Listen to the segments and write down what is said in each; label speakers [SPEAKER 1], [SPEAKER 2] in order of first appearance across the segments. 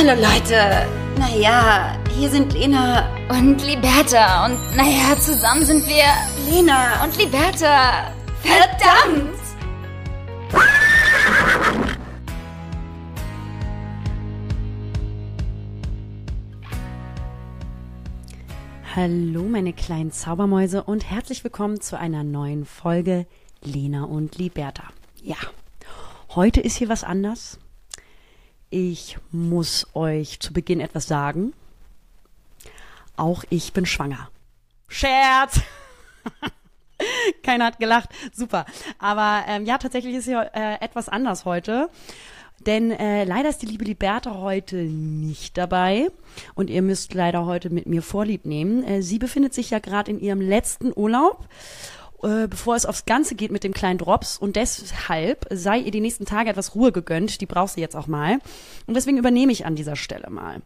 [SPEAKER 1] Hallo Leute. Naja, hier sind Lena
[SPEAKER 2] und Liberta. Und naja, zusammen sind wir
[SPEAKER 1] Lena
[SPEAKER 2] und Liberta. Verdammt!
[SPEAKER 3] Hallo meine kleinen Zaubermäuse und herzlich willkommen zu einer neuen Folge Lena und Liberta. Ja, heute ist hier was anders. Ich muss euch zu Beginn etwas sagen. Auch ich bin schwanger. Scherz! Keiner hat gelacht. Super. Aber ähm, ja, tatsächlich ist hier äh, etwas anders heute. Denn äh, leider ist die liebe Liberta heute nicht dabei und ihr müsst leider heute mit mir Vorlieb nehmen. Äh, sie befindet sich ja gerade in ihrem letzten Urlaub äh, bevor es aufs Ganze geht mit dem kleinen Drops. Und deshalb sei ihr die nächsten Tage etwas Ruhe gegönnt. Die braucht sie jetzt auch mal. Und deswegen übernehme ich an dieser Stelle mal.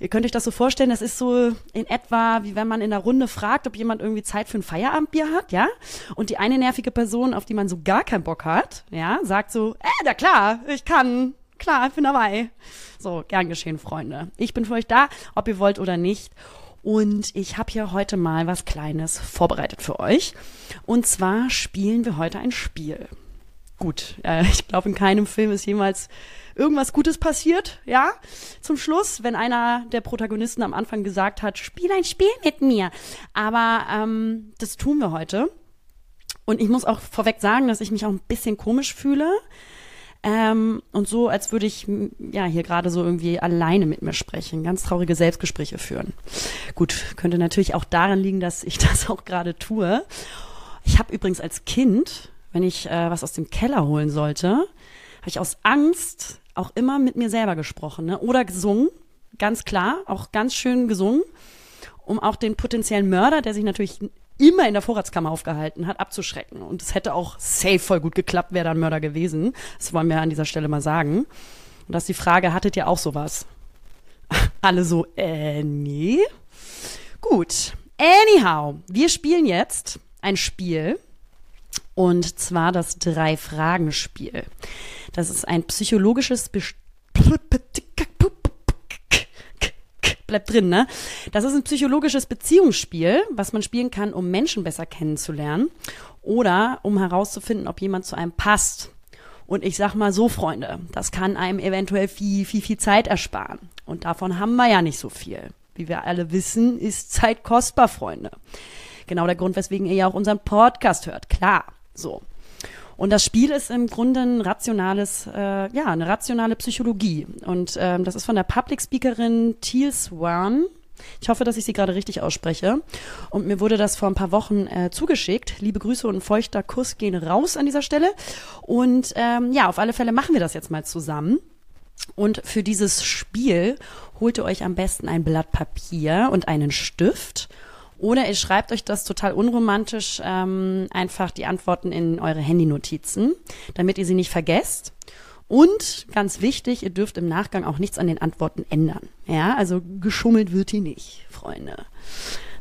[SPEAKER 3] Ihr könnt euch das so vorstellen, das ist so in etwa, wie wenn man in der Runde fragt, ob jemand irgendwie Zeit für ein Feierabendbier hat, ja? Und die eine nervige Person, auf die man so gar keinen Bock hat, ja, sagt so, äh, na klar, ich kann. Klar, ich bin dabei. So, gern geschehen, Freunde. Ich bin für euch da, ob ihr wollt oder nicht. Und ich habe hier heute mal was Kleines vorbereitet für euch. Und zwar spielen wir heute ein Spiel. Gut, äh, ich glaube, in keinem Film ist jemals irgendwas Gutes passiert, ja? Zum Schluss, wenn einer der Protagonisten am Anfang gesagt hat, spiel ein Spiel mit mir. Aber ähm, das tun wir heute. Und ich muss auch vorweg sagen, dass ich mich auch ein bisschen komisch fühle, ähm, und so, als würde ich ja hier gerade so irgendwie alleine mit mir sprechen, ganz traurige Selbstgespräche führen. Gut, könnte natürlich auch daran liegen, dass ich das auch gerade tue. Ich habe übrigens als Kind, wenn ich äh, was aus dem Keller holen sollte, habe ich aus Angst auch immer mit mir selber gesprochen ne? oder gesungen, ganz klar, auch ganz schön gesungen, um auch den potenziellen Mörder, der sich natürlich immer in der Vorratskammer aufgehalten hat, abzuschrecken. Und es hätte auch safe voll gut geklappt, wäre da ein Mörder gewesen. Das wollen wir an dieser Stelle mal sagen. Und das ist die Frage, hattet ihr auch sowas? Alle so, äh, nee. Gut. Anyhow, wir spielen jetzt ein Spiel. Und zwar das Drei-Fragen-Spiel. Das ist ein psychologisches Best bleibt drin, ne? Das ist ein psychologisches Beziehungsspiel, was man spielen kann, um Menschen besser kennenzulernen oder um herauszufinden, ob jemand zu einem passt. Und ich sag mal so, Freunde, das kann einem eventuell viel, viel, viel Zeit ersparen. Und davon haben wir ja nicht so viel. Wie wir alle wissen, ist Zeit kostbar, Freunde. Genau der Grund, weswegen ihr ja auch unseren Podcast hört. Klar, so. Und das Spiel ist im Grunde ein rationales, äh, ja, eine rationale Psychologie. Und ähm, das ist von der Public Speakerin Teal Swan. Ich hoffe, dass ich sie gerade richtig ausspreche. Und mir wurde das vor ein paar Wochen äh, zugeschickt. Liebe Grüße und ein feuchter Kuss gehen raus an dieser Stelle. Und ähm, ja, auf alle Fälle machen wir das jetzt mal zusammen. Und für dieses Spiel holt ihr euch am besten ein Blatt Papier und einen Stift oder ihr schreibt euch das total unromantisch ähm, einfach die Antworten in eure Handynotizen, damit ihr sie nicht vergesst. Und ganz wichtig, ihr dürft im Nachgang auch nichts an den Antworten ändern. Ja, also geschummelt wird hier nicht, Freunde.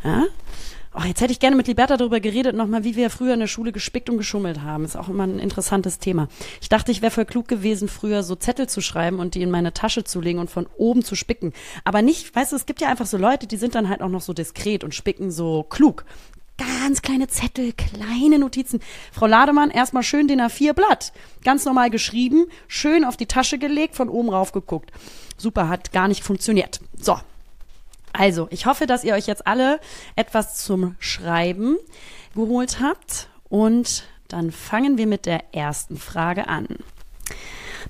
[SPEAKER 3] Ja? Oh, jetzt hätte ich gerne mit Liberta darüber geredet, nochmal, wie wir früher in der Schule gespickt und geschummelt haben. Ist auch immer ein interessantes Thema. Ich dachte, ich wäre voll klug gewesen, früher so Zettel zu schreiben und die in meine Tasche zu legen und von oben zu spicken. Aber nicht, weißt du, es gibt ja einfach so Leute, die sind dann halt auch noch so diskret und spicken so klug. Ganz kleine Zettel, kleine Notizen. Frau Lademann, erstmal schön den A4 Blatt. Ganz normal geschrieben, schön auf die Tasche gelegt, von oben rauf geguckt. Super, hat gar nicht funktioniert. So, also, ich hoffe, dass ihr euch jetzt alle etwas zum Schreiben geholt habt. Und dann fangen wir mit der ersten Frage an.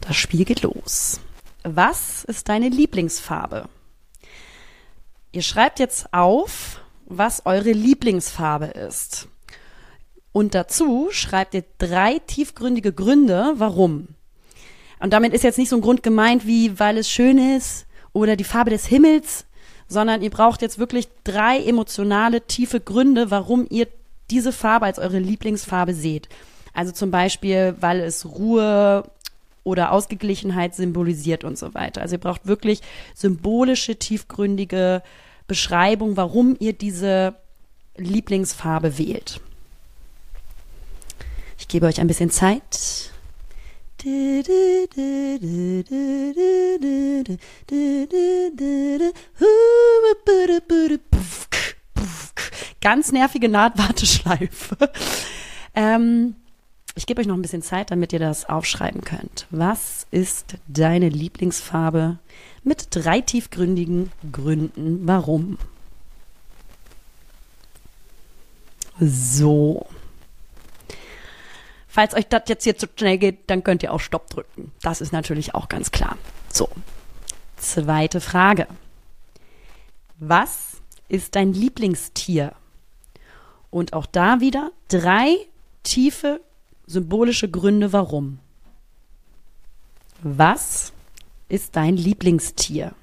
[SPEAKER 3] Das Spiel geht los. Was ist deine Lieblingsfarbe? Ihr schreibt jetzt auf, was eure Lieblingsfarbe ist. Und dazu schreibt ihr drei tiefgründige Gründe, warum. Und damit ist jetzt nicht so ein Grund gemeint wie, weil es schön ist oder die Farbe des Himmels, sondern ihr braucht jetzt wirklich drei emotionale, tiefe Gründe, warum ihr diese Farbe als eure Lieblingsfarbe seht. Also zum Beispiel, weil es Ruhe oder Ausgeglichenheit symbolisiert und so weiter. Also ihr braucht wirklich symbolische, tiefgründige Beschreibung, warum ihr diese Lieblingsfarbe wählt. Ich gebe euch ein bisschen Zeit. Ganz nervige Nahtwarteschleife. Ähm, ich gebe euch noch ein bisschen Zeit, damit ihr das aufschreiben könnt. Was ist deine Lieblingsfarbe mit drei tiefgründigen Gründen? Warum? So. Falls euch das jetzt hier zu schnell geht, dann könnt ihr auch Stopp drücken. Das ist natürlich auch ganz klar. So. Zweite Frage. Was ist dein Lieblingstier? Und auch da wieder drei tiefe symbolische Gründe, warum. Was ist dein Lieblingstier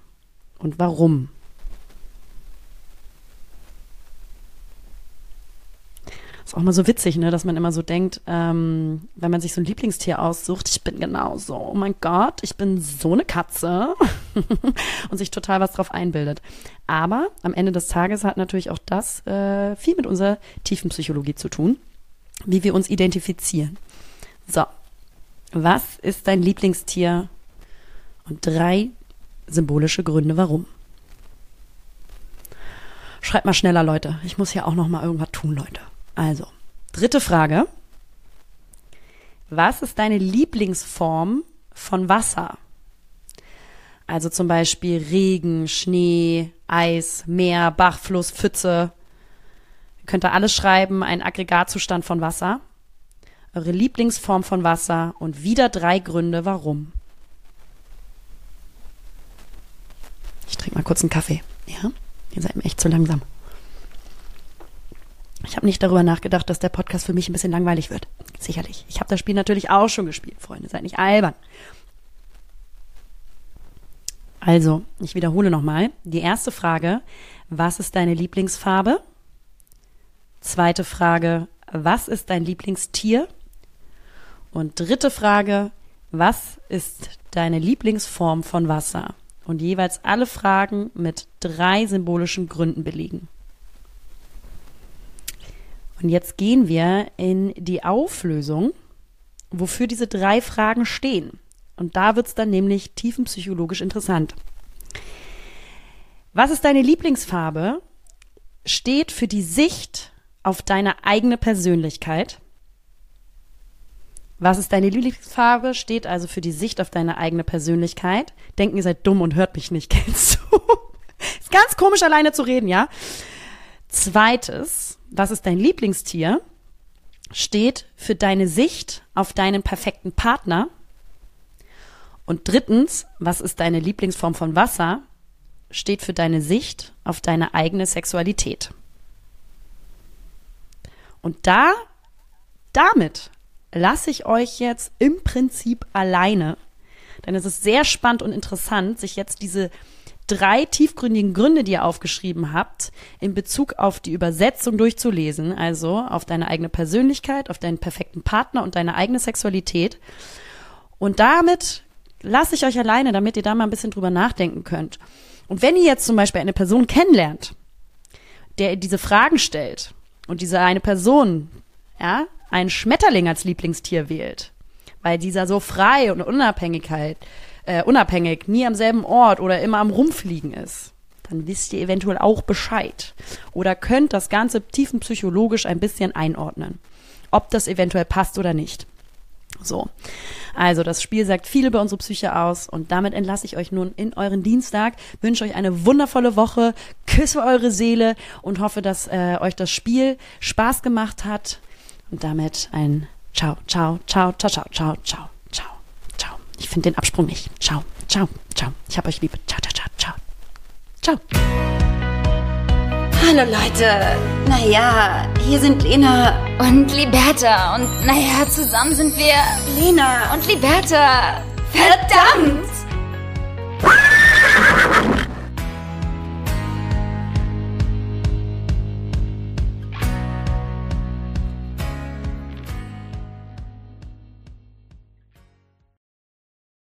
[SPEAKER 3] und warum? Ist auch mal so witzig, ne, dass man immer so denkt, ähm, wenn man sich so ein Lieblingstier aussucht, ich bin genau so, oh mein Gott, ich bin so eine Katze und sich total was drauf einbildet. Aber am Ende des Tages hat natürlich auch das äh, viel mit unserer tiefen Psychologie zu tun, wie wir uns identifizieren. So, was ist dein Lieblingstier? Und drei symbolische Gründe, warum. Schreibt mal schneller, Leute. Ich muss hier auch noch mal irgendwas tun, Leute. Also, dritte Frage. Was ist deine Lieblingsform von Wasser? Also zum Beispiel Regen, Schnee, Eis, Meer, Bach, Fluss, Pfütze. Ihr könnt da alles schreiben, ein Aggregatzustand von Wasser. Eure Lieblingsform von Wasser und wieder drei Gründe, warum. Ich trinke mal kurz einen Kaffee. Ja? Ihr seid mir echt zu langsam. Ich habe nicht darüber nachgedacht, dass der Podcast für mich ein bisschen langweilig wird. Sicherlich. Ich habe das Spiel natürlich auch schon gespielt, Freunde. Seid nicht albern. Also, ich wiederhole nochmal. Die erste Frage, was ist deine Lieblingsfarbe? Zweite Frage, was ist dein Lieblingstier? Und dritte Frage, was ist deine Lieblingsform von Wasser? Und jeweils alle Fragen mit drei symbolischen Gründen belegen. Und jetzt gehen wir in die Auflösung, wofür diese drei Fragen stehen. Und da wird es dann nämlich tiefenpsychologisch interessant. Was ist deine Lieblingsfarbe? Steht für die Sicht auf deine eigene Persönlichkeit. Was ist deine Lieblingsfarbe? Steht also für die Sicht auf deine eigene Persönlichkeit. Denken, ihr seid dumm und hört mich nicht, kennst du? Ist ganz komisch, alleine zu reden, ja? Zweites, was ist dein Lieblingstier, steht für deine Sicht auf deinen perfekten Partner. Und drittens, was ist deine Lieblingsform von Wasser, steht für deine Sicht auf deine eigene Sexualität. Und da, damit lasse ich euch jetzt im Prinzip alleine. Denn es ist sehr spannend und interessant, sich jetzt diese drei tiefgründigen Gründe, die ihr aufgeschrieben habt, in Bezug auf die Übersetzung durchzulesen, also auf deine eigene Persönlichkeit, auf deinen perfekten Partner und deine eigene Sexualität. Und damit lasse ich euch alleine, damit ihr da mal ein bisschen drüber nachdenken könnt. Und wenn ihr jetzt zum Beispiel eine Person kennenlernt, der diese Fragen stellt und diese eine Person, ja, einen Schmetterling als Lieblingstier wählt, weil dieser so frei und Unabhängigkeit äh, unabhängig, nie am selben Ort oder immer am Rumfliegen ist, dann wisst ihr eventuell auch Bescheid. Oder könnt das Ganze tiefenpsychologisch ein bisschen einordnen, ob das eventuell passt oder nicht. So. Also, das Spiel sagt viel über unsere Psyche aus und damit entlasse ich euch nun in euren Dienstag, wünsche euch eine wundervolle Woche, küsse eure Seele und hoffe, dass äh, euch das Spiel Spaß gemacht hat und damit ein Ciao, ciao, ciao, ciao, ciao, ciao, ciao. Ich finde den Absprung nicht. Ciao, ciao, ciao. Ich hab euch lieb. Ciao, ciao, ciao, ciao. Ciao.
[SPEAKER 1] Hallo Leute. Naja, hier sind Lena
[SPEAKER 2] und Liberta. Und naja, zusammen sind wir
[SPEAKER 1] Lena
[SPEAKER 2] und Liberta. Verdammt!